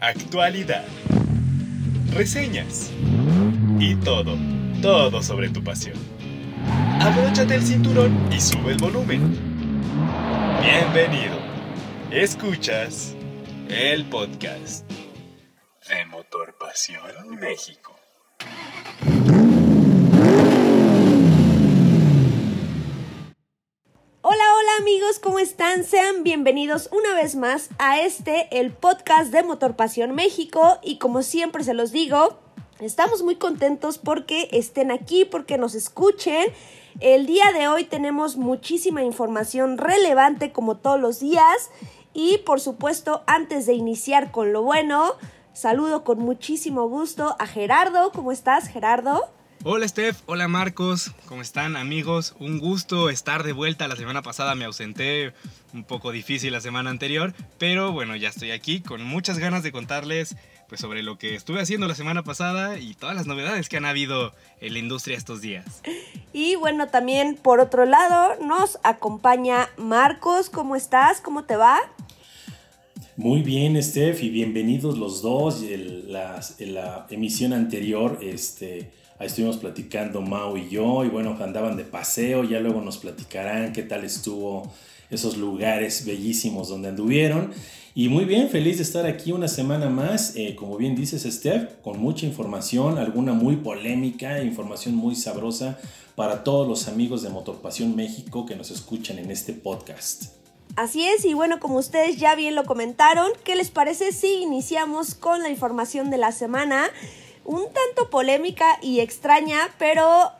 actualidad, reseñas y todo, todo sobre tu pasión. Abróchate el cinturón y sube el volumen. Bienvenido. Escuchas el podcast de Motor Pasión México. Hola, hola ¿cómo están? Sean bienvenidos una vez más a este, el podcast de Motor Pasión México. Y como siempre se los digo, estamos muy contentos porque estén aquí, porque nos escuchen. El día de hoy tenemos muchísima información relevante como todos los días. Y por supuesto, antes de iniciar con lo bueno, saludo con muchísimo gusto a Gerardo. ¿Cómo estás, Gerardo? Hola Steph, hola Marcos, ¿cómo están amigos? Un gusto estar de vuelta. La semana pasada me ausenté, un poco difícil la semana anterior, pero bueno, ya estoy aquí con muchas ganas de contarles pues sobre lo que estuve haciendo la semana pasada y todas las novedades que han habido en la industria estos días. Y bueno, también por otro lado nos acompaña Marcos, ¿cómo estás? ¿Cómo te va? Muy bien, Steph, y bienvenidos los dos. En la, emisión anterior, este, Ahí estuvimos platicando Mao y yo, y bueno, andaban de paseo, ya luego nos platicarán qué tal estuvo esos lugares bellísimos donde anduvieron. Y muy bien, feliz de estar aquí una semana más, eh, como bien dices Steph, con mucha información, alguna muy polémica, información muy sabrosa para todos los amigos de Motorpasión México que nos escuchan en este podcast. Así es, y bueno, como ustedes ya bien lo comentaron, ¿qué les parece si iniciamos con la información de la semana? un tanto polémica y extraña, pero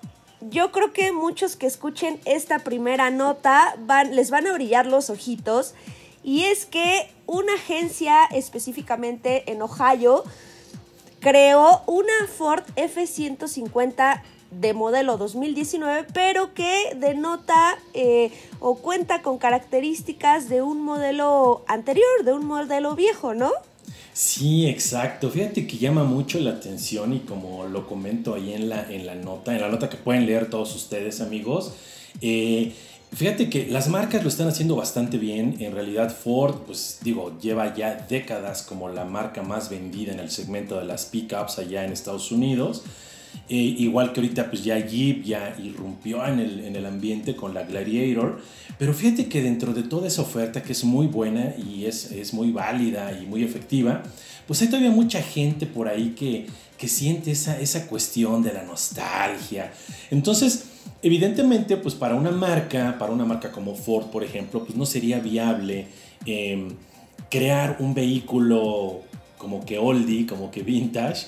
yo creo que muchos que escuchen esta primera nota van, les van a brillar los ojitos. Y es que una agencia específicamente en Ohio creó una Ford F-150 de modelo 2019, pero que denota eh, o cuenta con características de un modelo anterior, de un modelo viejo, ¿no? Sí, exacto. Fíjate que llama mucho la atención y como lo comento ahí en la, en la nota, en la nota que pueden leer todos ustedes amigos, eh, fíjate que las marcas lo están haciendo bastante bien. En realidad Ford, pues digo, lleva ya décadas como la marca más vendida en el segmento de las pickups allá en Estados Unidos. Eh, igual que ahorita pues ya Jeep ya irrumpió en el, en el ambiente con la Gladiator. Pero fíjate que dentro de toda esa oferta que es muy buena y es, es muy válida y muy efectiva, pues hay todavía mucha gente por ahí que, que siente esa, esa cuestión de la nostalgia. Entonces, evidentemente, pues para una marca, para una marca como Ford, por ejemplo, pues no sería viable em, crear un vehículo como que oldie, como que vintage,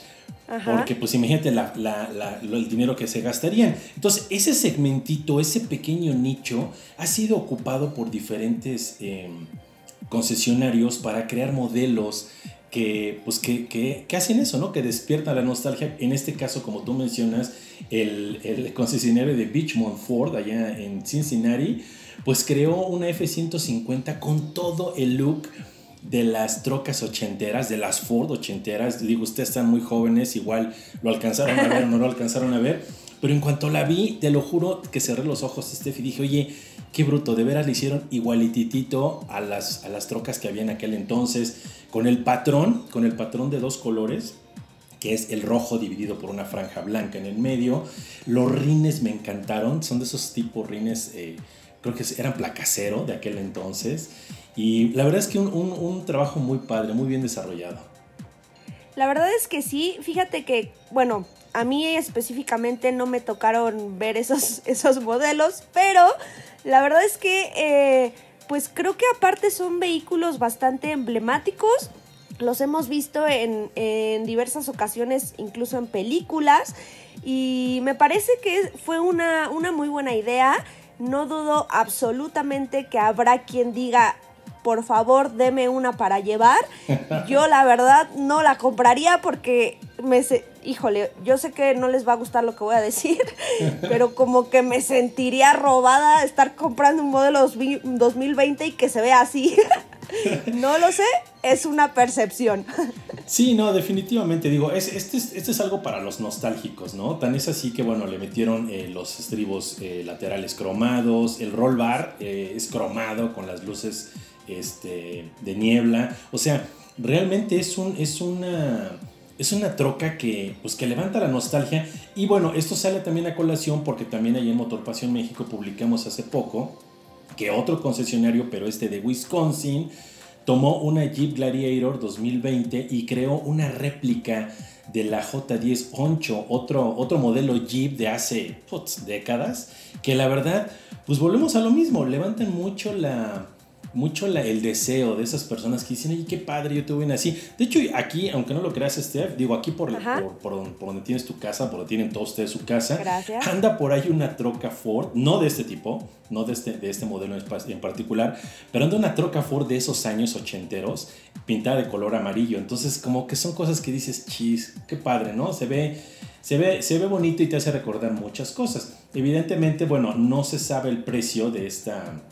porque pues imagínate el dinero que se gastarían. Entonces ese segmentito, ese pequeño nicho ha sido ocupado por diferentes em, concesionarios para crear modelos que, pues, que, que, hacen eso, ¿no? Que despiertan la nostalgia. En este caso, como tú mencionas, el, el concesionario de Beachmont Ford allá en Cincinnati, pues creó una F-150 con todo el look de las trocas ochenteras, de las Ford ochenteras. Digo, ustedes están muy jóvenes, igual lo alcanzaron a ver o no lo alcanzaron a ver. Pero en cuanto la vi, te lo juro que cerré los ojos, Steph, y dije, oye, qué bruto, de veras le hicieron igualititito a las, a las trocas que había en aquel entonces, con el patrón, con el patrón de dos colores, que es el rojo dividido por una franja blanca en el medio. Los rines me encantaron, son de esos tipos rines, eh, creo que eran placacero de aquel entonces. Y la verdad es que un, trabajo muy padre, muy bien desarrollado. La verdad es que sí, fíjate que, bueno, a mí específicamente no me tocaron ver esos, esos modelos, pero la verdad es que, eh, pues creo que aparte son vehículos bastante emblemáticos. Los hemos visto en, en diversas ocasiones, incluso en películas, y me parece que fue una, una muy buena idea. No dudo absolutamente que habrá quien diga, por favor deme una para llevar. Yo la verdad no la compraría porque me híjole, yo sé que no les va a gustar lo que voy a decir, pero como que me sentiría robada estar comprando un modelo 2020 y que se vea así. No lo sé, es una percepción. Sí, no, definitivamente digo, es, este, es, este es algo para los nostálgicos, ¿no? Tan es así que, bueno, le metieron eh, los estribos eh, laterales cromados, el roll bar eh, es cromado con las luces este, de niebla. O sea, realmente es, un, es una es una troca que, pues, que levanta la nostalgia. Y bueno, esto sale también a colación porque también ahí en Motor Pasión México publicamos hace poco que otro concesionario, pero este de Wisconsin, tomó una Jeep Gladiator 2020 y creó una réplica de la J10 Honcho, otro, otro modelo Jeep de hace décadas, que la verdad, pues volvemos a lo mismo, levantan mucho la, mucho el deseo de esas personas que dicen, ay, qué padre, yo tuve una así. De hecho, aquí, aunque no lo creas, Steph, digo, aquí por, por, por, donde tienes tu casa, por donde tienen todos ustedes su casa, anda por ahí una troca Ford, no de este tipo, no de este, de este modelo en particular, pero anda una troca Ford de esos años ochenteros, pintada de color amarillo. Entonces, como que son cosas que dices, chis, qué padre, ¿no? Se ve, se ve, se ve bonito y te hace recordar muchas cosas. Evidentemente, bueno, no se sabe el precio de esta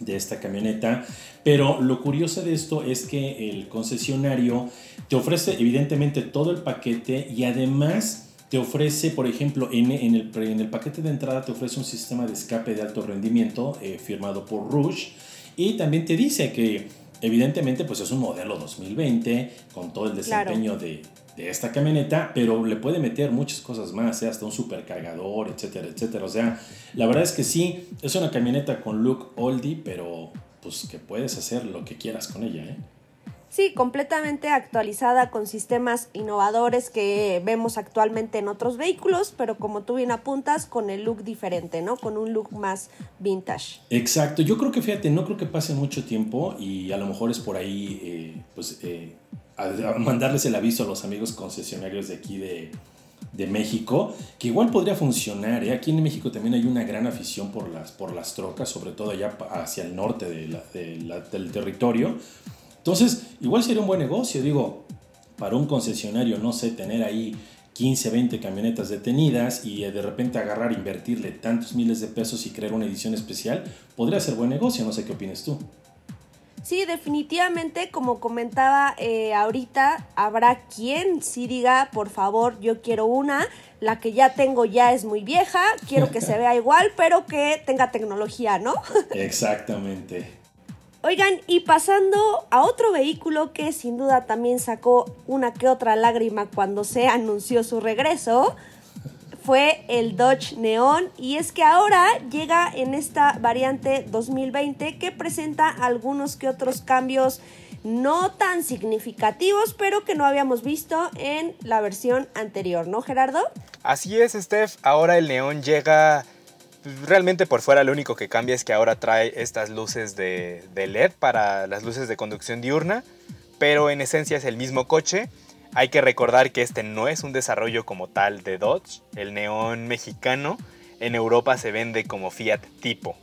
de esta camioneta. Pero lo curioso de esto es que el concesionario te ofrece evidentemente todo el paquete y además te ofrece, por ejemplo, en, en, el, en el paquete de entrada te ofrece un sistema de escape de alto rendimiento eh, firmado por Rouge y también te dice que evidentemente pues es un modelo 2020 con todo el desempeño de, de esta camioneta, pero le puede meter muchas cosas más, ¿eh? hasta un supercargador, etcétera, etcétera. O sea, la verdad es que sí, es una camioneta con look oldie, pero pues que puedes hacer lo que quieras con ella, ¿eh? Sí, completamente actualizada con sistemas innovadores que vemos actualmente en otros vehículos, pero como tú bien apuntas, con el look diferente, ¿no? Con un look más vintage. Exacto, yo creo que fíjate, no creo que pase mucho tiempo y a lo mejor es por ahí, eh, pues, eh, mandarles el aviso a los amigos concesionarios de aquí de, de México, que igual podría funcionar. ¿eh? Aquí en México también hay una gran afición por las, por las trocas, sobre todo allá hacia el norte del territorio. Entonces, igual sería un buen negocio, digo, para un concesionario, no sé, tener ahí 15, 20 camionetas detenidas y de repente agarrar, invertirle tantos miles de pesos y crear una edición especial, podría ser buen negocio, no sé qué opinas tú. Sí, definitivamente, como comentaba eh, ahorita, habrá quien sí diga, por favor, yo quiero una, la que ya tengo ya es muy vieja, quiero que se vea igual, pero que tenga tecnología, ¿no? Exactamente. Oigan, y pasando a otro vehículo que sin duda también sacó una que otra lágrima cuando se anunció su regreso, fue el Dodge Neon y es que ahora llega en esta variante 2020 que presenta algunos que otros cambios no tan significativos, pero que no habíamos visto en la versión anterior, ¿no, Gerardo? Así es, Steph. Ahora el Neon llega realmente por fuera lo único que cambia es que ahora trae estas luces de, de LED para las luces de conducción diurna, pero en esencia es el mismo coche hay que recordar que este no es un desarrollo como tal de Dodge. El neón mexicano en Europa se vende como Fiat tipo.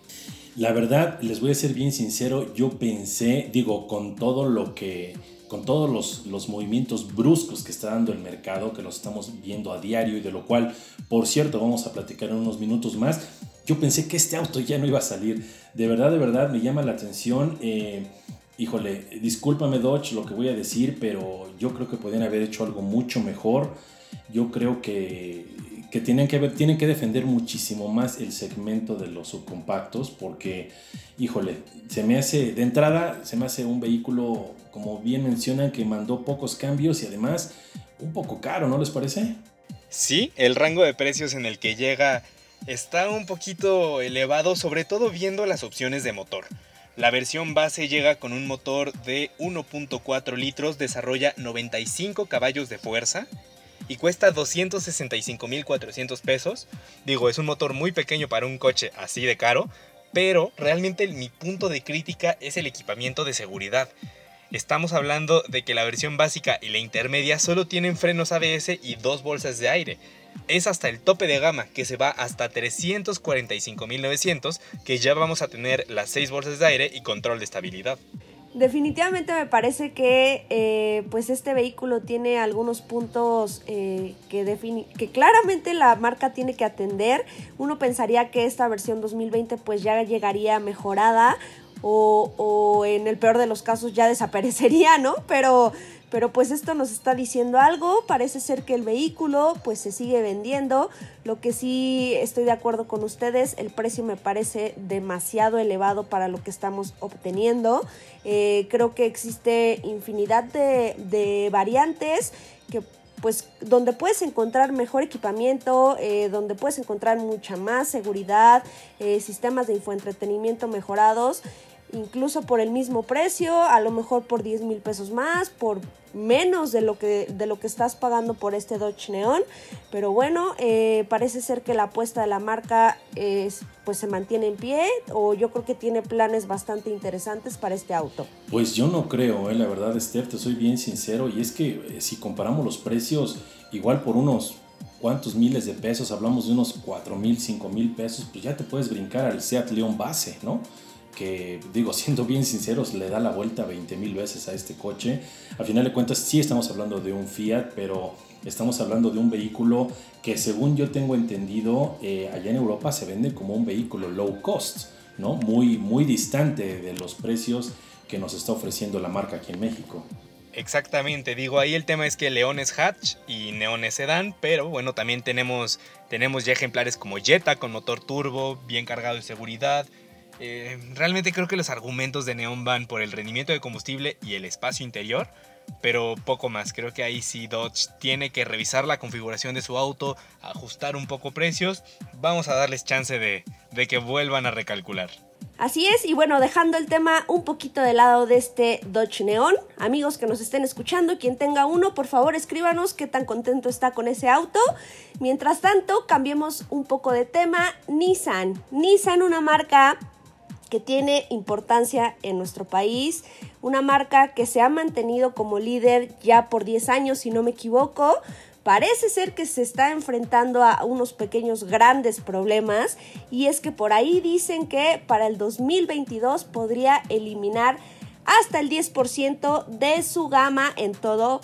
La verdad, les voy a ser bien sincero, yo pensé, digo, con todo lo que, con todos los, los, movimientos bruscos que está dando el mercado, que los estamos viendo a diario y de lo cual, por cierto, vamos a platicar en unos minutos más, yo pensé que este auto ya no iba a salir. De verdad, de verdad, me llama la atención. Eh, híjole, discúlpame Dodge lo que voy a decir, pero yo creo que podrían haber hecho algo mucho mejor. Yo creo que, que, tienen, que tienen que defender muchísimo más el segmento de los subcompactos porque, híjole, se me hace, de entrada, se me hace un vehículo, como bien mencionan, que mandó pocos cambios y además un poco caro, ¿no les parece? Sí, el rango de precios en el que llega está un poquito elevado, sobre todo viendo las opciones de motor. La versión base llega con un motor de 1.4 litros, desarrolla 95 caballos de fuerza y cuesta 265.400 pesos. Digo, es un motor muy pequeño para un coche así de caro, pero realmente mi punto de crítica es el equipamiento de seguridad. Estamos hablando de que la versión básica y la intermedia solo tienen frenos ABS y dos bolsas de aire es hasta el tope de gama que se va hasta 345.900 que ya vamos a tener las 6 bolsas de aire y control de estabilidad. Definitivamente me parece que eh, pues este vehículo tiene algunos puntos eh, que, que claramente la marca tiene que atender. Uno pensaría que esta versión 2020 pues ya llegaría mejorada o, o, en el peor de los casos ya desaparecería, ¿no? Pero pero pues esto nos está diciendo algo, parece ser que el vehículo pues se sigue vendiendo, lo que sí estoy de acuerdo con ustedes, el precio me parece demasiado elevado para lo que estamos obteniendo, eh, creo que existe infinidad de, variantes que pues donde puedes encontrar mejor equipamiento, eh, donde puedes encontrar mucha más seguridad, eh, sistemas de infoentretenimiento mejorados, incluso por el mismo precio, a lo mejor por 10 mil pesos más, por menos de lo que, de lo que estás pagando por este Dodge Neon. Pero bueno, eh, parece ser que la apuesta de la marca es, pues se mantiene en pie o yo creo que tiene planes bastante interesantes para este auto. Pues yo no creo, eh, la verdad, Steph, te soy bien sincero. Y es que eh, si comparamos los precios, igual por unos cuantos miles de pesos, hablamos de unos 4 mil, 5 mil pesos, pues ya te puedes brincar al Seat León base, ¿no? Que digo, siendo bien sinceros, le da la vuelta 20 mil veces a este coche. Al final de cuentas, sí estamos hablando de un Fiat, pero estamos hablando de un vehículo que según yo tengo entendido, eh, allá en Europa se vende como un vehículo low cost, ¿no? Muy, muy distante de los precios que nos está ofreciendo la marca aquí en México. Exactamente, digo, ahí el tema es que León es hatch y Neon es sedán, pero bueno, también tenemos, tenemos ya ejemplares como Jetta con motor turbo, bien cargado de seguridad, eh, realmente creo que los argumentos de Neon van por el rendimiento de combustible y el espacio interior, pero poco más. Creo que ahí sí Dodge tiene que revisar la configuración de su auto, ajustar un poco precios. Vamos a darles chance de, de que vuelvan a recalcular. Así es, y bueno, dejando el tema un poquito de lado de este Dodge Neon, amigos que nos estén escuchando, quien tenga uno, por favor escríbanos qué tan contento está con ese auto. Mientras tanto, cambiemos un poco de tema, Nissan. Nissan, una marca que tiene importancia en nuestro país, una marca que se ha mantenido como líder ya por 10 años, si no me equivoco. Parece ser que se está enfrentando a unos pequeños grandes problemas y es que por ahí dicen que para el 2022 podría eliminar hasta el 10% de su gama en todo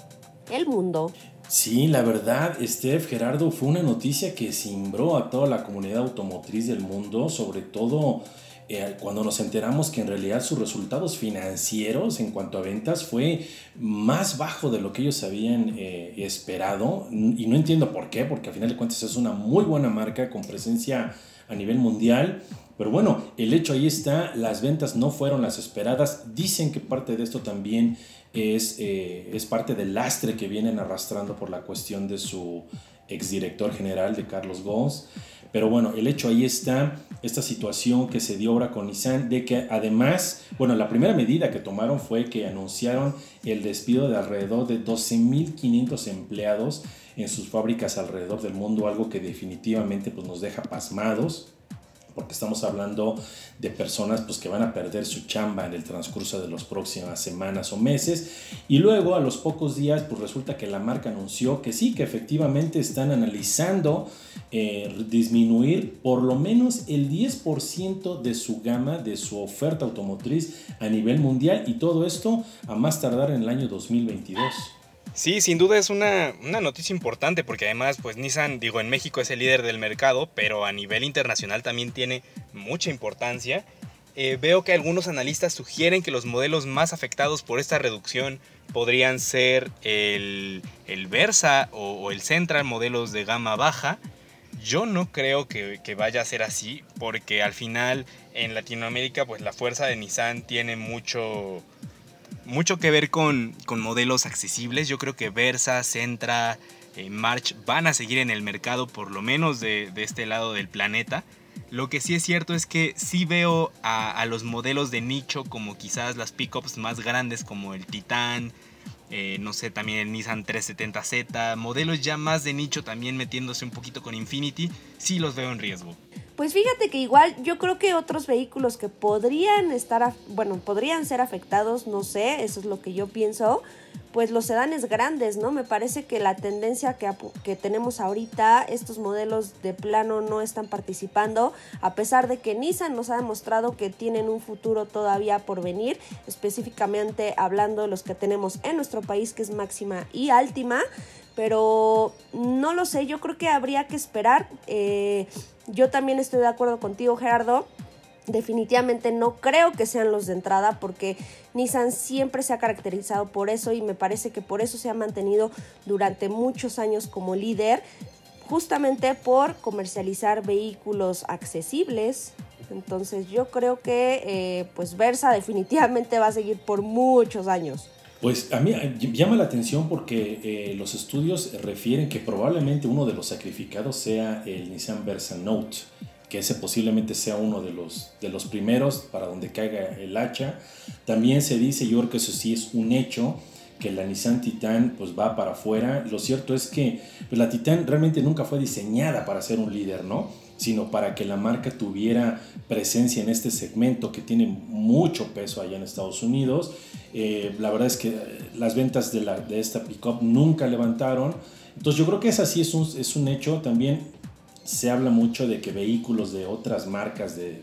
el mundo. Sí, la verdad, Steph Gerardo, fue una noticia que cimbró a toda la comunidad automotriz del mundo, sobre todo eh, cuando nos enteramos que en realidad sus resultados financieros en cuanto a ventas fue más bajo de lo que ellos habían eh, esperado. Y no entiendo por qué, porque al final de cuentas es una muy buena marca con presencia a nivel mundial. Pero bueno, el hecho ahí está, las ventas no fueron las esperadas. Dicen que parte de esto también es, eh, es parte del lastre que vienen arrastrando por la cuestión de su exdirector general, de Carlos Gómez. Pero bueno, el hecho ahí está, esta situación que se dio ahora con Nissan, de que además, bueno, la primera medida que tomaron fue que anunciaron el despido de alrededor de 12.500 empleados en sus fábricas alrededor del mundo, algo que definitivamente pues, nos deja pasmados porque estamos hablando de personas pues, que van a perder su chamba en el transcurso de las próximas semanas o meses. Y luego a los pocos días pues resulta que la marca anunció que sí, que efectivamente están analizando eh, disminuir por lo menos el 10% de su gama, de su oferta automotriz a nivel mundial y todo esto a más tardar en el año 2022. Sí, sin duda es una, noticia importante porque además, pues Nissan, digo, en México es el líder del mercado, pero a nivel internacional también tiene mucha importancia. Eh, veo que algunos analistas sugieren que los modelos más afectados por esta reducción podrían ser el, Versa o, el Central, modelos de gama baja. Yo no creo que, que, vaya a ser así, porque al final en Latinoamérica, pues la fuerza de Nissan tiene mucho, mucho que ver con, modelos accesibles. Yo creo que Versa, Centra, eh, March van a seguir en el mercado, por lo menos de, este lado del planeta. Lo que sí es cierto es que sí veo a, los modelos de nicho como quizás las pickups más grandes como el Titan, eh, no sé, también el Nissan 370Z, modelos ya más de nicho también metiéndose un poquito con Infinity, sí los veo en riesgo. Pues fíjate que igual yo creo que otros vehículos que podrían estar, bueno, podrían ser afectados, no sé, eso es lo que yo pienso, pues los sedanes grandes, ¿no? Me parece que la tendencia que, que tenemos ahorita, estos modelos de plano no están participando, a pesar de que Nissan nos ha demostrado que tienen un futuro todavía por venir, específicamente hablando de los que tenemos en nuestro país, que es máxima y Altima pero no lo sé, yo creo que habría que esperar. Eh, yo también estoy de acuerdo contigo, Gerardo, Definitivamente no creo que sean los de entrada porque Nissan siempre se ha caracterizado por eso y me parece que por eso se ha mantenido durante muchos años como líder, justamente por comercializar vehículos accesibles. Entonces yo creo que eh, pues Versa definitivamente va a seguir por muchos años. Pues a mí llama la atención porque eh, los estudios refieren que probablemente uno de los sacrificados sea el Nissan Versa Note que ese posiblemente sea uno de los, de los primeros para donde caiga el hacha. También se dice, yo creo que eso sí es un hecho, que la Nissan Titan pues va para afuera. Lo cierto es que pues, la Titan realmente nunca fue diseñada para ser un líder, ¿no? Sino para que la marca tuviera presencia en este segmento que tiene mucho peso allá en Estados Unidos. Eh, la verdad es que las ventas de, la, de esta pickup nunca levantaron. Entonces yo creo que esa sí es un, es un hecho. También se habla mucho de que vehículos de otras marcas de,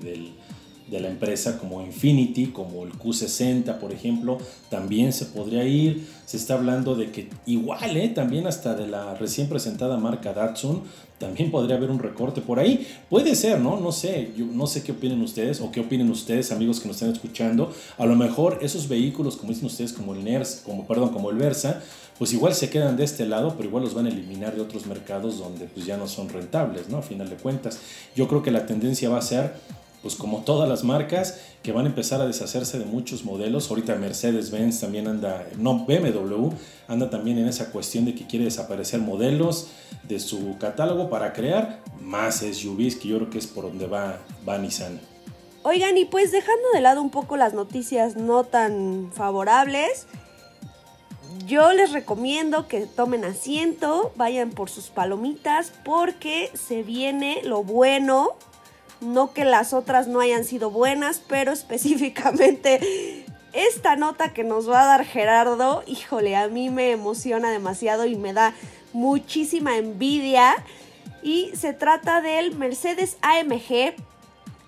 la empresa como Infinity, como el Q60 por ejemplo, también se podría ir. Se está hablando de que igual, ¿eh? también hasta de la recién presentada marca Datsun, también podría haber un recorte por ahí. Puede ser, ¿no? No sé, yo no sé qué opinen ustedes o qué opinen ustedes, amigos que nos están escuchando. A lo mejor esos vehículos, como dicen ustedes, como el NERS, como, perdón, como el Versa, pues igual se quedan de este lado, pero igual los van a eliminar de otros mercados donde pues ya no son rentables, ¿no? A final de cuentas. Yo creo que la tendencia va a ser, pues como todas las marcas, que van a empezar a deshacerse de muchos modelos. Ahorita Mercedes-Benz también anda, no, BMW anda también en esa cuestión de que quiere desaparecer modelos de su catálogo para crear más SUVs, que yo creo que es por donde va, va Nissan. Oigan, y pues dejando de lado un poco las noticias no tan favorables, yo les recomiendo que tomen asiento, vayan por sus palomitas porque se viene lo bueno. No que las otras no hayan sido buenas, pero específicamente esta nota que nos va a dar Gerardo, híjole, a mí me emociona demasiado y me da muchísima envidia. Y se trata del Mercedes AMG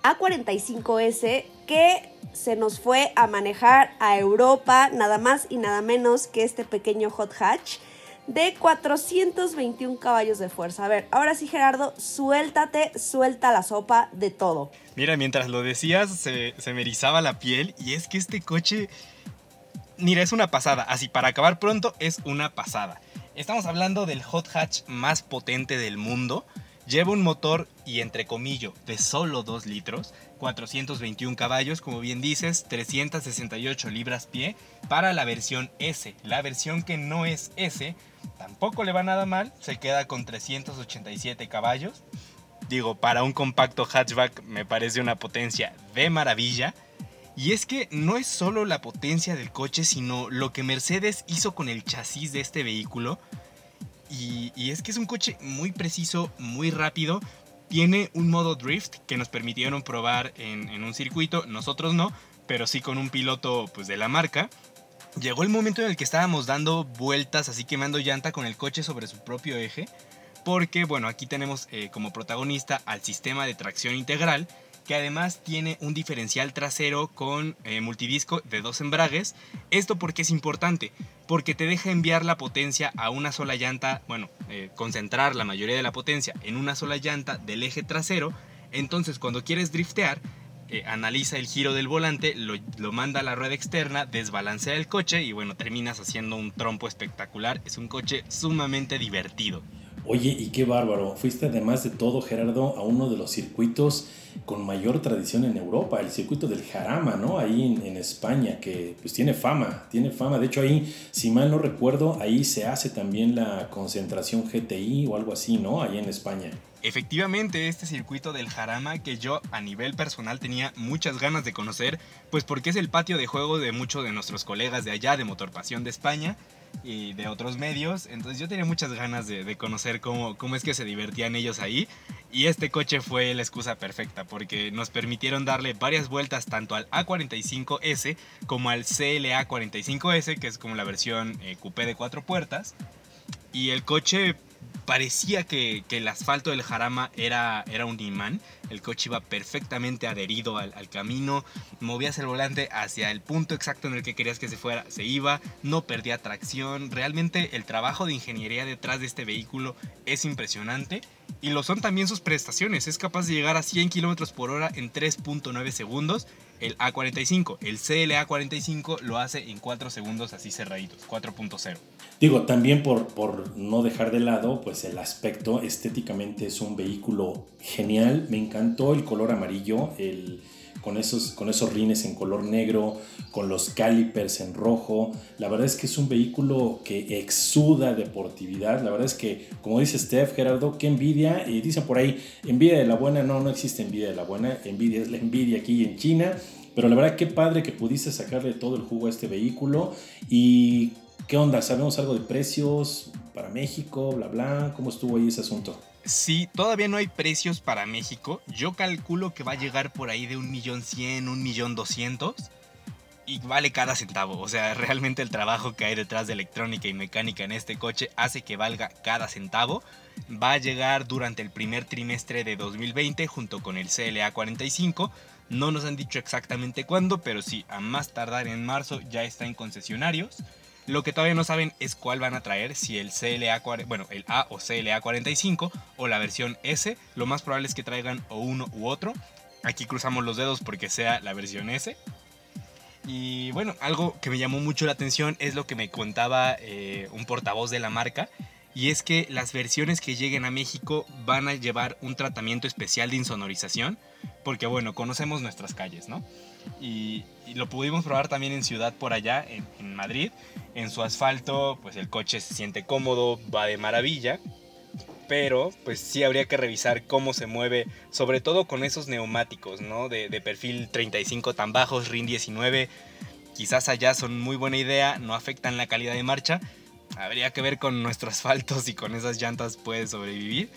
A45S que se nos fue a manejar a Europa nada más y nada menos que este pequeño hot hatch de 421 caballos de fuerza. A ver, ahora sí Gerardo, suéltate, suelta la sopa de todo. Mira, mientras lo decías se, se me erizaba la piel y es que este coche, mira, es una pasada. Así, para acabar pronto, es una pasada. Estamos hablando del hot hatch más potente del mundo. Lleva un motor y entre comillas de solo 2 litros, 421 caballos, como bien dices, 368 libras pie para la versión S. La versión que no es S tampoco le va nada mal, se queda con 387 caballos. Digo, para un compacto hatchback me parece una potencia de maravilla. Y es que no es solo la potencia del coche, sino lo que Mercedes hizo con el chasis de este vehículo. Y, y, es que es un coche muy preciso, muy rápido, tiene un modo drift que nos permitieron probar en, un circuito, nosotros no, pero sí con un piloto pues, de la marca. Llegó el momento en el que estábamos dando vueltas, así quemando llanta con el coche sobre su propio eje, porque bueno, aquí tenemos eh, como protagonista al sistema de tracción integral, que además tiene un diferencial trasero con eh, multidisco de dos embragues. Esto porque es importante, porque te deja enviar la potencia a una sola llanta, bueno, eh, concentrar la mayoría de la potencia en una sola llanta del eje trasero. Entonces cuando quieres driftear, eh, analiza el giro del volante, lo, lo, manda a la rueda externa, desbalancea el coche y bueno, terminas haciendo un trompo espectacular. Es un coche sumamente divertido. Oye, y qué bárbaro. Fuiste además de todo, Gerardo, a uno de los circuitos con mayor tradición en Europa, el circuito del Jarama, ¿no? Ahí en, España, que pues tiene fama, tiene fama. De hecho, ahí, si mal no recuerdo, ahí se hace también la concentración GTI o algo así, ¿no? Ahí en España. Efectivamente, este circuito del Jarama que yo a nivel personal tenía muchas ganas de conocer, pues porque es el patio de juego de muchos de nuestros colegas de allá de Motorpasión de España y de otros medios. Entonces yo tenía muchas ganas de, conocer cómo, cómo es que se divertían ellos ahí. Y este coche fue la excusa perfecta porque nos permitieron darle varias vueltas tanto al A45S como al CLA 45S, que es como la versión eh, coupé de cuatro puertas. Y el coche parecía que, el asfalto del Jarama era, era un imán. El coche iba perfectamente adherido al, al, camino. Movías el volante hacia el punto exacto en el que querías que se fuera. Se iba, no perdía tracción. Realmente el trabajo de ingeniería detrás de este vehículo es impresionante. Y lo son también sus prestaciones. Es capaz de llegar a 100 km por hora en 3.9 segundos el A45. El CLA45 lo hace en 4 segundos así cerraditos, 4.0. Digo, también por, por no dejar de lado, pues el aspecto estéticamente es un vehículo genial. Me encantó el color amarillo, el, con, esos, con esos rines en color negro, con los calipers en rojo. La verdad es que es un vehículo que exuda deportividad. La verdad es que, como dice Steph, Gerardo, qué envidia. Y dicen por ahí, envidia de la buena. No, no existe envidia de la buena. Envidia es la envidia aquí en China. Pero la verdad, qué padre que pudiste sacarle todo el jugo a este vehículo. ¿Y qué onda? ¿Sabemos algo de precios para México? Bla, bla. ¿Cómo estuvo ahí ese asunto? Sí, todavía no hay precios para México. Yo calculo que va a llegar por ahí de un millón cien, un millón doscientos. Y vale cada centavo. O sea, realmente el trabajo que hay detrás de electrónica y mecánica en este coche hace que valga cada centavo. Va a llegar durante el primer trimestre de 2020 junto con el CLA 45 no nos han dicho exactamente cuándo, pero sí, a más tardar en marzo ya está en concesionarios. Lo que todavía no saben es cuál van a traer, si el CLA, bueno, el A o CLA 45 o la versión S. Lo más probable es que traigan o uno u otro. Aquí cruzamos los dedos porque sea la versión S. Y bueno, algo que me llamó mucho la atención es lo que me contaba eh, un portavoz de la marca. Y es que las versiones que lleguen a México van a llevar un tratamiento especial de insonorización porque bueno, conocemos nuestras calles, ¿no? Y, lo pudimos probar también en ciudad por allá, en, Madrid. En su asfalto, pues el coche se siente cómodo, va de maravilla, pero pues sí habría que revisar cómo se mueve, sobre todo con esos neumáticos, ¿no? De, de, perfil 35 tan bajos, RIN 19, quizás allá son muy buena idea, no afectan la calidad de marcha. Habría que ver con nuestros asfaltos y con esas llantas puede sobrevivir.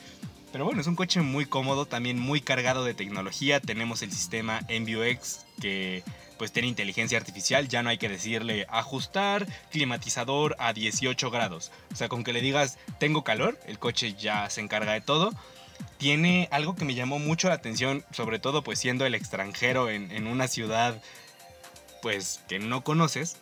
Pero bueno, es un coche muy cómodo, también muy cargado de tecnología. Tenemos el sistema MBUX que pues tiene inteligencia artificial, ya no hay que decirle ajustar climatizador a 18 grados. O sea, con que le digas tengo calor, el coche ya se encarga de todo. Tiene algo que me llamó mucho la atención, sobre todo pues siendo el extranjero en, una ciudad pues que no conoces,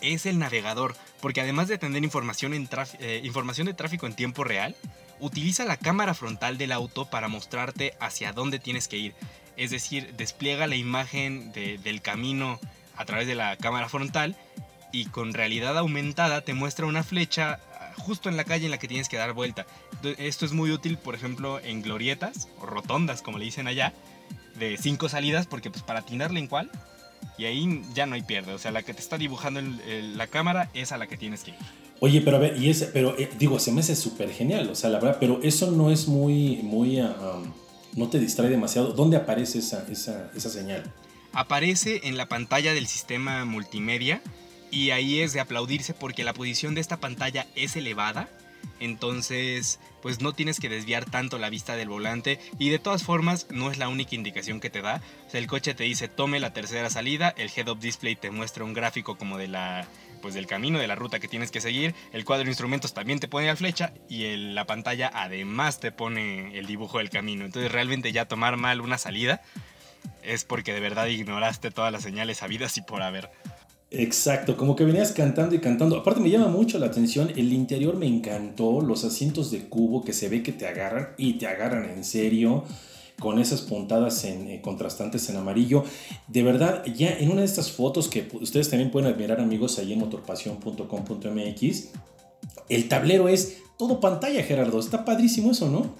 es el navegador, porque además de tener información, en eh, información de tráfico en tiempo real, utiliza la cámara frontal del auto para mostrarte hacia dónde tienes que ir. Es decir, despliega la imagen del camino a través de la cámara frontal y con realidad aumentada te muestra una flecha ah, justo en la calle en la que tienes que dar vuelta. Esto es muy útil, por ejemplo, en glorietas o rotondas, como le dicen allá, de cinco salidas, porque pues para atinarle en cuál, y ahí ya no hay pierde. O sea, la que te está dibujando la cámara es a la que tienes que ir. Oye, pero a ver, y ese, pero eh, digo, se me hace súper genial, o sea, la verdad, pero eso no es muy, muy, ah, no te distrae demasiado. ¿Dónde aparece esa, esa, esa señal? Aparece en la pantalla del sistema multimedia y ahí es de aplaudirse porque la posición de esta pantalla es elevada. Entonces, pues no tienes que desviar tanto la vista del volante y de todas formas no es la única indicación que te da. O sea, el coche te dice tome la tercera salida, el head-up display te muestra un gráfico como de la pues del camino, de la ruta que tienes que seguir. El cuadro de instrumentos también te pone la flecha y la pantalla además te pone el dibujo del camino. Entonces realmente ya tomar mal una salida es porque de verdad ignoraste todas las señales habidas y por haber. Exacto, como que venías cantando y cantando. Aparte me llama mucho la atención, el interior me encantó, los asientos de cubo que se ve que te agarran y te agarran en serio con esas puntadas en, eh, contrastantes en amarillo. De verdad, ya en una de estas fotos que ustedes también pueden admirar amigos ahí en motorpasión.com.mx, el tablero es todo pantalla, Gerardo. Está padrísimo eso, ¿no?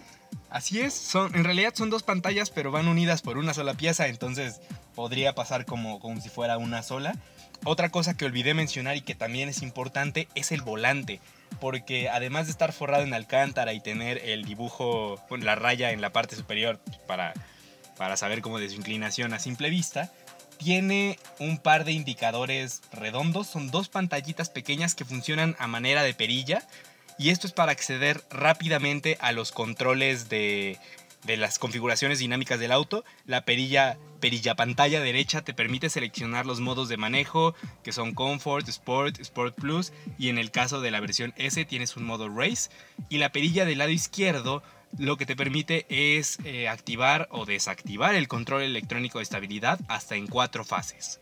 Así es, son, en realidad son dos pantallas, pero van unidas por una sola pieza, entonces podría pasar como, como si fuera una sola. Otra cosa que olvidé mencionar y que también es importante es el volante porque además de estar forrado en alcántara y tener el dibujo, la raya en la parte superior para, para saber cómo de su inclinación a simple vista, tiene un par de indicadores redondos, son dos pantallitas pequeñas que funcionan a manera de perilla y esto es para acceder rápidamente a los controles de, de las configuraciones dinámicas del auto, la perilla, perilla pantalla derecha te permite seleccionar los modos de manejo, que son Comfort, Sport, Sport Plus, y en el caso de la versión S tienes un modo Race, y la perilla del lado izquierdo lo que te permite es eh, activar o desactivar el control electrónico de estabilidad hasta en cuatro fases.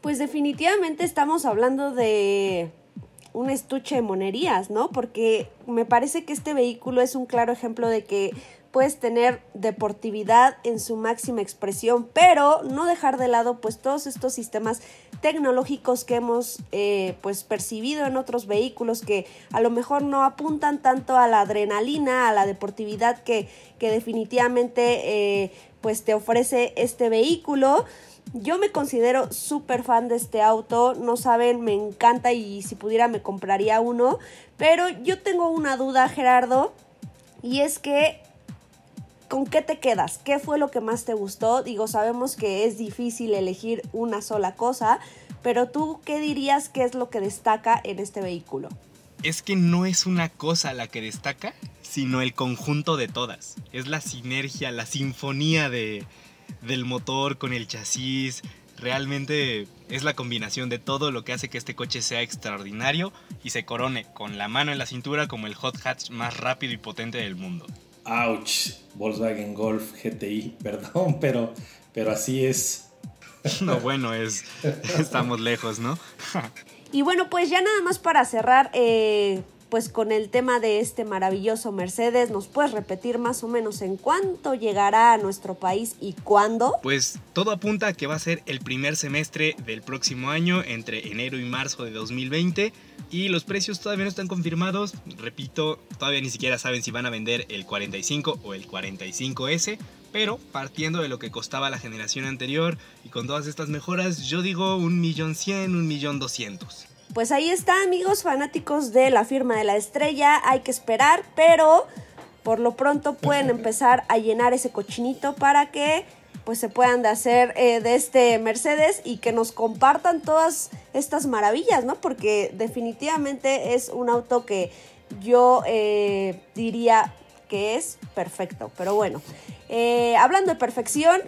Pues definitivamente estamos hablando de un estuche de monerías, ¿no? Porque me parece que este vehículo es un claro ejemplo de que puedes tener deportividad en su máxima expresión, pero no dejar de lado pues todos estos sistemas tecnológicos que hemos eh, pues percibido en otros vehículos que a lo mejor no apuntan tanto a la adrenalina, a la deportividad que, que definitivamente eh, pues te ofrece este vehículo. Yo me considero súper fan de este auto, no saben, me encanta y si pudiera me compraría uno, pero yo tengo una duda Gerardo y es que ¿Con qué te quedas? ¿Qué fue lo que más te gustó? Digo, sabemos que es difícil elegir una sola cosa, pero tú, ¿qué dirías que es lo que destaca en este vehículo? Es que no es una cosa la que destaca, sino el conjunto de todas. Es la sinergia, la sinfonía de, del motor con el chasis. Realmente es la combinación de todo lo que hace que este coche sea extraordinario y se corone con la mano en la cintura como el hot hatch más rápido y potente del mundo. Ouch, Volkswagen Golf GTI, perdón, pero, pero así es. No, bueno, es, estamos lejos, ¿no? y bueno, pues ya nada más para cerrar, eh, pues con el tema de este maravilloso Mercedes, ¿nos puedes repetir más o menos en cuánto llegará a nuestro país y cuándo? Pues todo apunta a que va a ser el primer semestre del próximo año, entre enero y marzo de 2020 y los precios todavía no están confirmados. Repito, todavía ni siquiera saben si van a vender el 45 o el 45S. Pero partiendo de lo que costaba la generación anterior y con todas estas mejoras, yo digo un millón cien, un millón doscientos. Pues ahí está, amigos fanáticos de la firma de la estrella. Hay que esperar, pero por lo pronto pueden empezar a llenar ese cochinito para que pues se puedan de hacer eh, de este Mercedes y que nos compartan todas estas maravillas, ¿no? Porque definitivamente es un auto que yo eh, diría que es perfecto. Pero bueno, eh, hablando de perfección,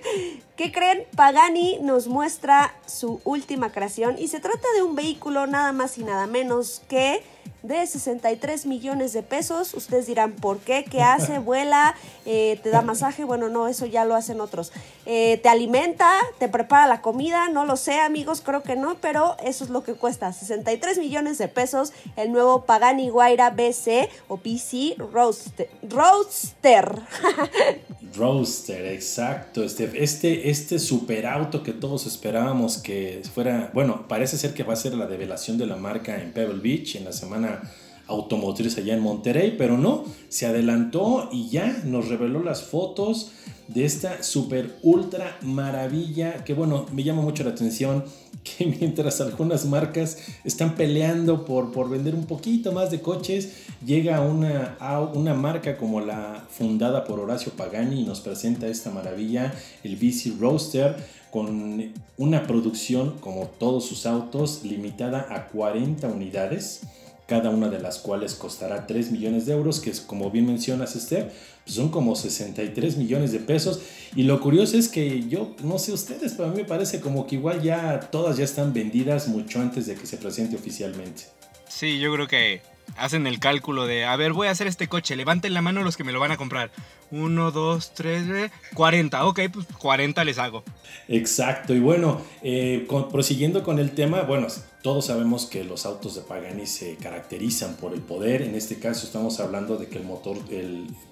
¿qué creen? Pagani nos muestra su última creación y se trata de un vehículo nada más y nada menos que de 63 millones de pesos. Ustedes dirán, ¿por qué? ¿Qué hace? ¿Vuela? Eh, ¿Te da masaje? Bueno, no, eso ya lo hacen otros. Eh, ¿Te alimenta? ¿Te prepara la comida? No lo sé, amigos, creo que no, pero eso es lo que cuesta. 63 millones de pesos el nuevo Pagani Guaira BC o PC Roadster. Roadster. Roadster, exacto. Este, este, este superauto que todos esperábamos que fuera, bueno, parece ser que va a ser la develación de la marca en Pebble Beach en la semana automotriz allá en Monterrey, pero no, se adelantó y ya nos reveló las fotos de esta super ultra maravilla que bueno, me llama mucho la atención que mientras algunas marcas están peleando por, por vender un poquito más de coches, llega una, una marca como la fundada por Horacio Pagani y nos presenta esta maravilla, el BC Roadster, con una producción como todos sus autos limitada a 40 unidades cada una de las cuales costará 3 millones de euros, que es como bien mencionas Esther, pues son como 63 millones de pesos. Y lo curioso es que yo, no sé ustedes, pero a mí me parece como que igual ya todas ya están vendidas mucho antes de que se presente oficialmente. Sí, yo creo que hacen el cálculo de, a ver, voy a hacer este coche, levanten la mano los que me lo van a comprar. 1, 2, 3, 40. Ok, pues 40 les hago. Exacto. Y bueno, eh, prosiguiendo con el tema, bueno, todos sabemos que los autos de Pagani se caracterizan por el poder. En este caso estamos hablando de que el motor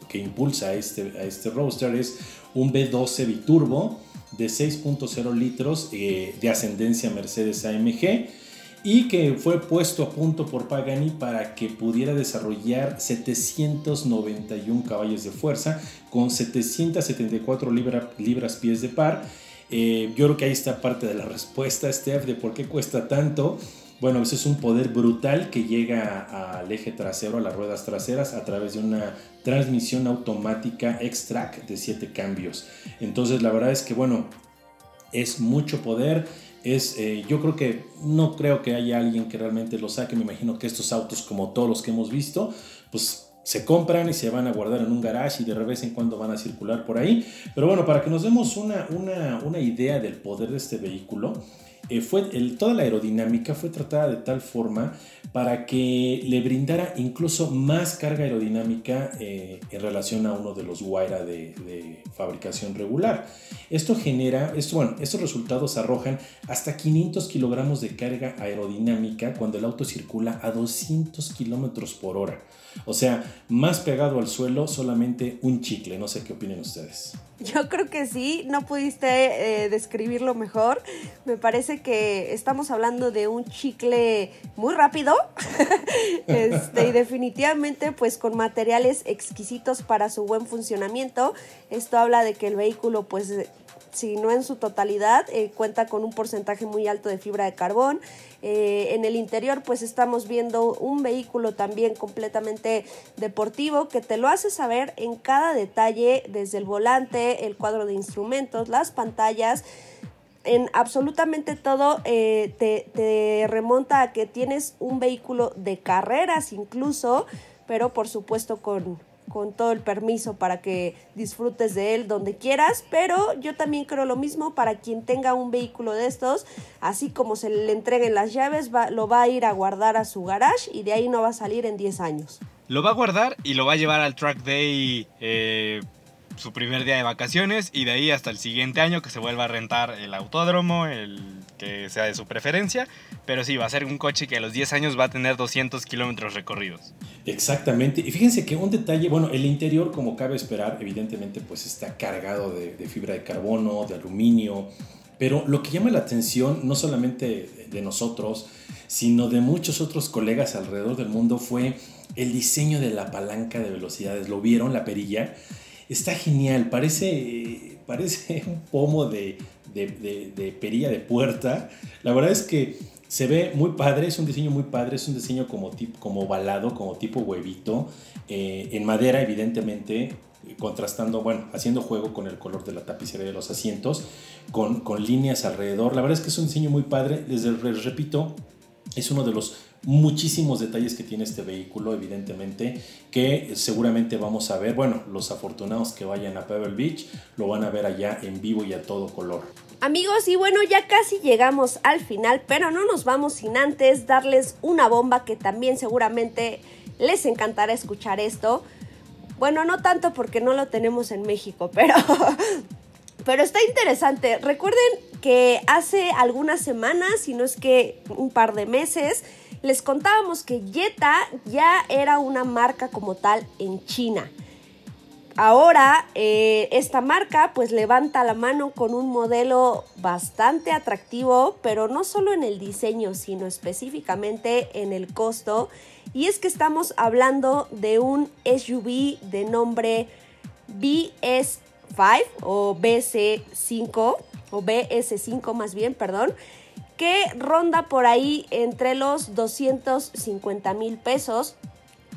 que impulsa a este, a este Roadster es un V12 biturbo de 6.0 litros eh, de ascendencia Mercedes AMG y que fue puesto a punto por Pagani para que pudiera desarrollar 791 caballos de fuerza con 774 libras pies de par. Eh, yo creo que ahí está parte de la respuesta, Steph, de por qué cuesta tanto. Bueno, eso es un poder brutal que llega al eje trasero, a las ruedas traseras, a través de una transmisión automática X-Track de 7 cambios. Entonces, la verdad es que, bueno, es mucho poder es, eh, yo creo que no creo que haya alguien que realmente lo saque. Me imagino que estos autos, como todos los que hemos visto, pues se compran y se van a guardar en un garage y de vez en cuando van a circular por ahí. Pero bueno, para que nos demos una, una, una idea del poder de este vehículo, eh, fue toda la aerodinámica fue tratada de tal forma para que le brindara incluso más carga aerodinámica eh, en relación a uno de los Huayra de, de, fabricación regular. Esto genera, esto, bueno, estos resultados arrojan hasta 500 kilogramos de carga aerodinámica cuando el auto circula a 200 kilómetros por hora. O sea, más pegado al suelo solamente un chicle. No sé qué opinen ustedes. Yo creo que sí, no pudiste eh, describirlo mejor. Me parece que estamos hablando de un chicle muy rápido este, y definitivamente pues con materiales exquisitos para su buen funcionamiento. Esto habla de que el vehículo pues si no en su totalidad, eh, cuenta con un porcentaje muy alto de fibra de carbón. Eh, en el interior pues estamos viendo un vehículo también completamente deportivo que te lo hace saber en cada detalle, desde el volante, el cuadro de instrumentos, las pantallas en absolutamente todo eh, te, te, remonta a que tienes un vehículo de carreras incluso, pero por supuesto con, con todo el permiso para que disfrutes de él donde quieras, pero yo también creo lo mismo para quien tenga un vehículo de estos, así como se le entreguen las llaves, va, lo va a ir a guardar a su garage y de ahí no va a salir en 10 años. Lo va a guardar y lo va a llevar al track day eh, su primer día de vacaciones y de ahí hasta el siguiente año que se vuelva a rentar el autódromo, el que sea de su preferencia, pero sí, va a ser un coche que a los 10 años va a tener 200 kilómetros recorridos. Exactamente, y fíjense que un detalle, bueno, el interior como cabe esperar, evidentemente pues está cargado de, de fibra de carbono, de aluminio, pero lo que llama la atención, no solamente de nosotros, sino de muchos otros colegas alrededor del mundo, fue el diseño de la palanca de velocidades. ¿Lo vieron, la perilla? Está genial, parece, parece un pomo de, de, de, perilla de puerta. La verdad es que se ve muy padre, es un diseño muy padre, es un diseño como, tipo, como ovalado, como tipo huevito, eh, en madera evidentemente, contrastando, bueno, haciendo juego con el color de la tapicería de los asientos, con, con líneas alrededor. La verdad es que es un diseño muy padre, les repito, es uno de los muchísimos detalles que tiene este vehículo, evidentemente, que seguramente vamos a ver, bueno, los afortunados que vayan a Pebble Beach lo van a ver allá en vivo y a todo color. Amigos, y bueno, ya casi llegamos al final, pero no nos vamos sin antes darles una bomba que también seguramente les encantará escuchar esto. Bueno, no tanto porque no lo tenemos en México, pero, pero está interesante. Recuerden que hace algunas semanas, si no es que un par de meses, les contábamos que Jetta ya era una marca como tal en China. Ahora eh, esta marca pues levanta la mano con un modelo bastante atractivo, pero no solo en el diseño, sino específicamente en el costo. Y es que estamos hablando de un SUV de nombre BS5 o BC5 o BS5 más bien, perdón, que ronda por ahí entre los 250 mil pesos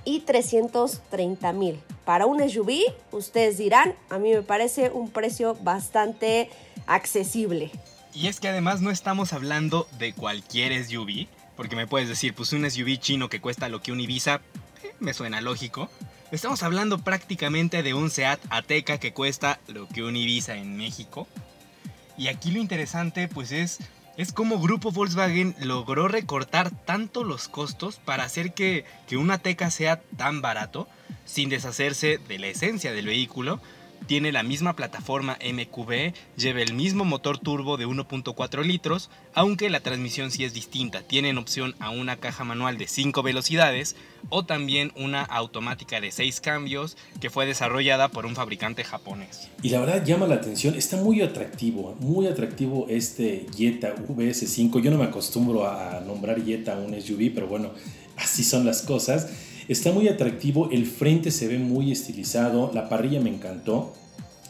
y 330 mil. Para un SUV, ustedes dirán, a mí me parece un precio bastante accesible. Y es que además no estamos hablando de cualquier SUV, porque me puedes decir, pues un SUV chino que cuesta lo que un Ibiza, eh, me suena lógico. Estamos hablando prácticamente de un Seat Ateca que cuesta lo que un Ibiza en México. Y aquí lo interesante pues es es como Grupo Volkswagen logró recortar tanto los costos para hacer que, que una Teca sea tan barato sin deshacerse de la esencia del vehículo tiene la misma plataforma MQB, lleva el mismo motor turbo de 1.4 litros, aunque la transmisión sí es distinta. Tienen opción a una caja manual de 5 velocidades o también una automática de 6 cambios que fue desarrollada por un fabricante japonés. Y la verdad llama la atención, está muy atractivo, muy atractivo este Jetta VS5. Yo no me acostumbro a nombrar Jetta un SUV, pero bueno, así son las cosas. Está muy atractivo, el frente se ve muy estilizado, la parrilla me encantó.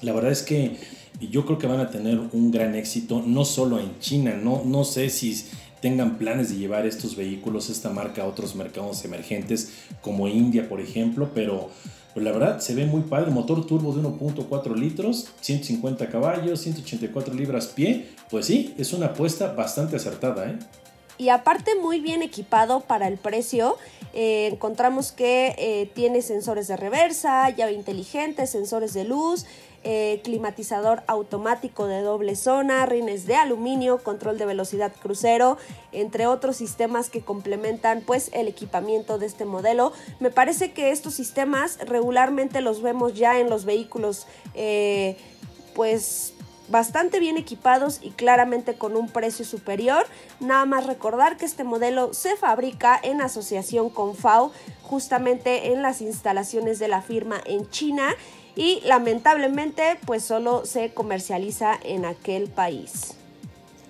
La verdad es que yo creo que van a tener un gran éxito, no solo en China, no, no sé si tengan planes de llevar estos vehículos, esta marca a otros mercados emergentes como India, por ejemplo, pero pues la verdad se ve muy padre, motor turbo de 1.4 litros, 150 caballos, 184 libras pie, pues sí, es una apuesta bastante acertada, ¿eh? Y aparte muy bien equipado para el precio. Eh, encontramos que eh, tiene sensores de reversa, llave inteligente, sensores de luz, eh, climatizador automático de doble zona, rines de aluminio, control de velocidad crucero, entre otros sistemas que complementan pues el equipamiento de este modelo. Me parece que estos sistemas regularmente los vemos ya en los vehículos pues bastante bien equipados y claramente con un precio superior. Nada más recordar que este modelo se fabrica en asociación con FAO, justamente en las instalaciones de la firma en China y lamentablemente pues solo se comercializa en aquel país.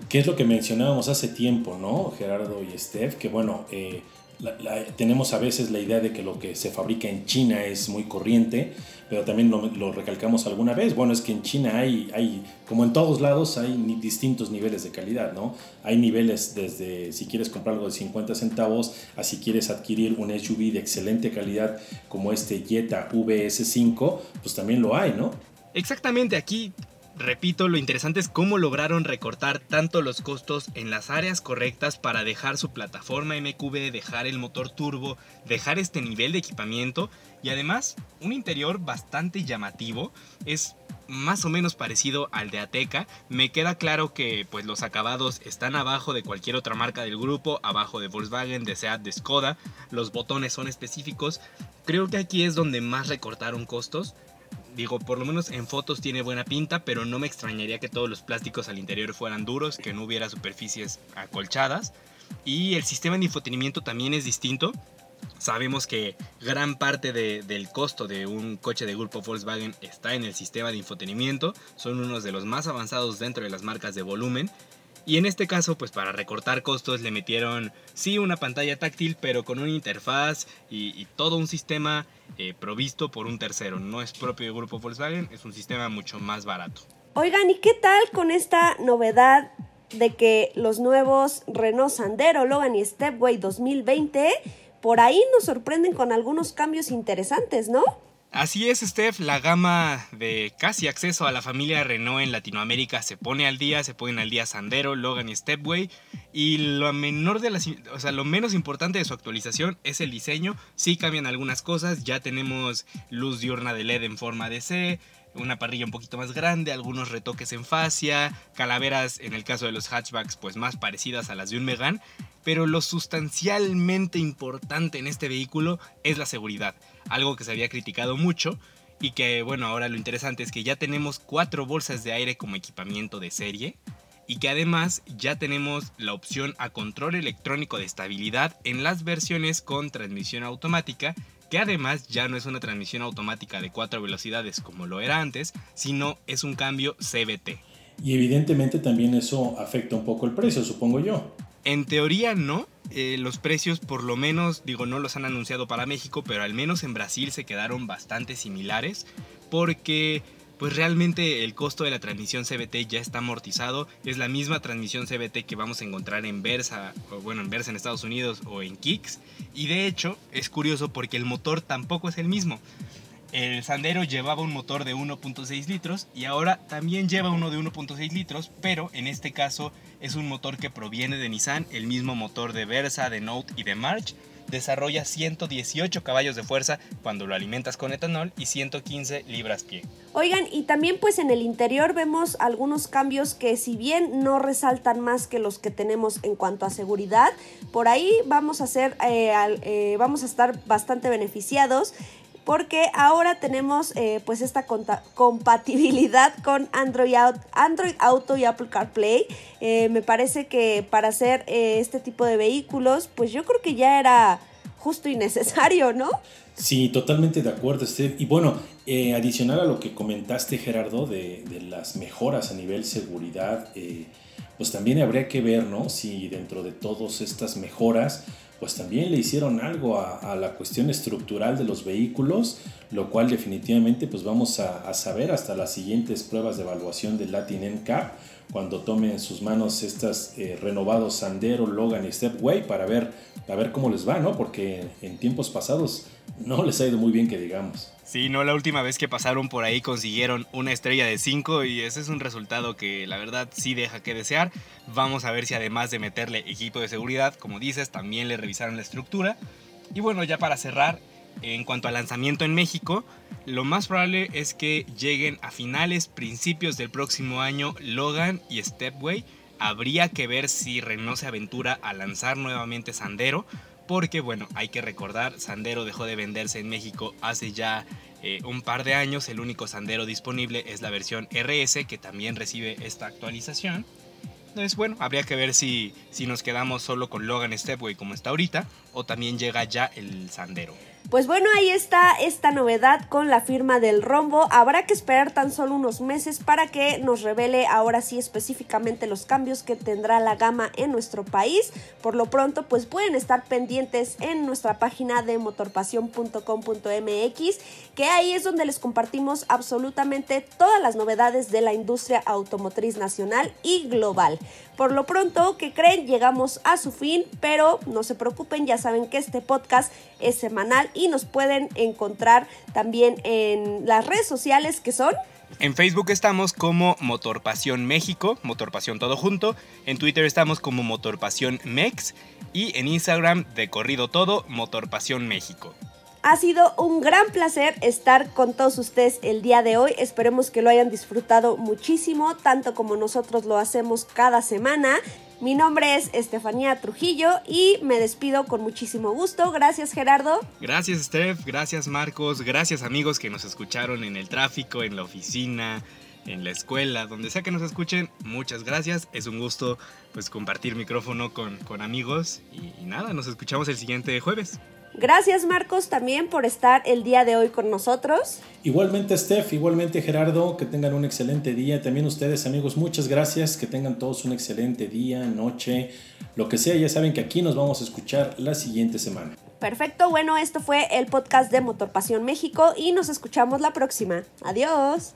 ¿Qué es lo que mencionábamos hace tiempo, no, Gerardo y Steph? Que bueno, eh, tenemos a veces la idea de que lo que se fabrica en China es muy corriente, pero también lo, recalcamos alguna vez. Bueno, es que en China hay, hay, como en todos lados, hay distintos niveles de calidad, ¿no? Hay niveles desde si quieres comprar algo de 50 centavos a si quieres adquirir un SUV de excelente calidad como este Jetta VS5, pues también lo hay, ¿no? Exactamente, aquí Repito, lo interesante es cómo lograron recortar tanto los costos en las áreas correctas para dejar su plataforma MQB, dejar el motor turbo, dejar este nivel de equipamiento y además un interior bastante llamativo. Es más o menos parecido al de Ateca. Me queda claro que pues los acabados están abajo de cualquier otra marca del grupo, abajo de Volkswagen, de Seat, de Skoda. Los botones son específicos. Creo que aquí es donde más recortaron costos digo, por lo menos en fotos tiene buena pinta, pero no me extrañaría que todos los plásticos al interior fueran duros, que no hubiera superficies acolchadas. Y el sistema de infotenimiento también es distinto. Sabemos que gran parte del costo de un coche de grupo Volkswagen está en el sistema de infotenimiento. Son unos de los más avanzados dentro de las marcas de volumen y en este caso, pues para recortar costos le metieron, sí, una pantalla táctil, pero con una interfaz y, todo un sistema eh, provisto por un tercero. No es propio del grupo Volkswagen, es un sistema mucho más barato. Oigan, ¿y qué tal con esta novedad de que los nuevos Renault Sandero, Logan y Stepway 2020 por ahí nos sorprenden con algunos cambios interesantes, ¿no? Así es, Steph, la gama de casi acceso a la familia Renault en Latinoamérica se pone al día, se ponen al día Sandero, Logan y Stepway. Y lo menor de las, o sea, lo menos importante de su actualización es el diseño. Sí cambian algunas cosas, ya tenemos luz diurna de LED en forma de C, una parrilla un poquito más grande, algunos retoques en fascia, calaveras en el caso de los hatchbacks pues más parecidas a las de un Megan, pero lo sustancialmente importante en este vehículo es la seguridad algo que se había criticado mucho y que bueno, ahora lo interesante es que ya tenemos cuatro bolsas de aire como equipamiento de serie y que además ya tenemos la opción a control electrónico de estabilidad en las versiones con transmisión automática, que además ya no es una transmisión automática de cuatro velocidades como lo era antes, sino es un cambio CBT. Y evidentemente también eso afecta un poco el precio, supongo yo. En teoría no, eh, los precios por lo menos, digo, no los han anunciado para México, pero al menos en Brasil se quedaron bastante similares porque pues realmente el costo de la transmisión CBT ya está amortizado. Es la misma transmisión CBT que vamos a encontrar en Versa, o bueno, en Versa en Estados Unidos o en Kicks. Y de hecho es curioso porque el motor tampoco es el mismo. El Sandero llevaba un motor de 1.6 litros y ahora también lleva uno de 1.6 litros, pero en este caso es un motor que proviene de Nissan, el mismo motor de Versa, de Note y de March. Desarrolla 118 caballos de fuerza cuando lo alimentas con etanol y 115 libras pie. Oigan, y también pues en el interior vemos algunos cambios que si bien no resaltan más que los que tenemos en cuanto a seguridad, por ahí vamos a, hacer, eh, eh, vamos a estar bastante beneficiados porque ahora tenemos eh, pues esta compatibilidad con Android, Auto y Apple CarPlay. Eh, me parece que para hacer eh, este tipo de vehículos, pues yo creo que ya era justo y necesario, ¿no? Sí, totalmente de acuerdo, Steve. Y bueno, adicional a lo que comentaste, Gerardo, de, de las mejoras a nivel seguridad, pues también habría que ver, ¿no? Si dentro de todas estas mejoras, pues también le hicieron algo a, la cuestión estructural de los vehículos, lo cual definitivamente pues vamos a, saber hasta las siguientes pruebas de evaluación del Latin NCAP, cuando tomen en sus manos estas eh, renovados Sandero, Logan y Stepway para ver, a ver cómo les va, ¿no? Porque en tiempos pasados no les ha ido muy bien que digamos. Sí, no, la última vez que pasaron por ahí consiguieron una estrella de 5 y ese es un resultado que la verdad sí deja que desear. Vamos a ver si además de meterle equipo de seguridad, como dices, también le revisaron la estructura. Y bueno, ya para cerrar, en cuanto al lanzamiento en México, lo más probable es que lleguen a finales, principios del próximo año Logan y Stepway. Habría que ver si Renault se aventura a lanzar nuevamente Sandero, porque bueno, hay que recordar, Sandero dejó de venderse en México hace ya eh, un par de años, el único Sandero disponible es la versión RS que también recibe esta actualización. Entonces, bueno, habría que ver si, si nos quedamos solo con Logan Stepway como está ahorita o también llega ya el Sandero. Pues bueno, ahí está esta novedad con la firma del rombo. Habrá que esperar tan solo unos meses para que nos revele ahora sí específicamente los cambios que tendrá la gama en nuestro país. Por lo pronto, pues pueden estar pendientes en nuestra página de motorpasión.com.mx, que ahí es donde les compartimos absolutamente todas las novedades de la industria automotriz nacional y global. Por lo pronto, que creen? Llegamos a su fin, pero no se preocupen, ya saben que este podcast es semanal y nos pueden encontrar también en las redes sociales que son... En Facebook estamos como Motor Pasión México, Motor Pasión todo junto. En Twitter estamos como Motor Pasión Mex. Y en Instagram, de corrido todo, Motor Pasión México. Ha sido un gran placer estar con todos ustedes el día de hoy. Esperemos que lo hayan disfrutado muchísimo, tanto como nosotros lo hacemos cada semana. Mi nombre es Estefanía Trujillo y me despido con muchísimo gusto. Gracias Gerardo. Gracias Steph, gracias Marcos, gracias amigos que nos escucharon en el tráfico, en la oficina, en la escuela, donde sea que nos escuchen. Muchas gracias, es un gusto pues compartir micrófono con, con amigos y nada, nos escuchamos el siguiente jueves. Gracias Marcos también por estar el día de hoy con nosotros. Igualmente Steph, igualmente Gerardo, que tengan un excelente día. También ustedes amigos, muchas gracias, que tengan todos un excelente día, noche, lo que sea. Ya saben que aquí nos vamos a escuchar la siguiente semana. Perfecto, bueno, esto fue el podcast de Motor Pasión México y nos escuchamos la próxima. Adiós.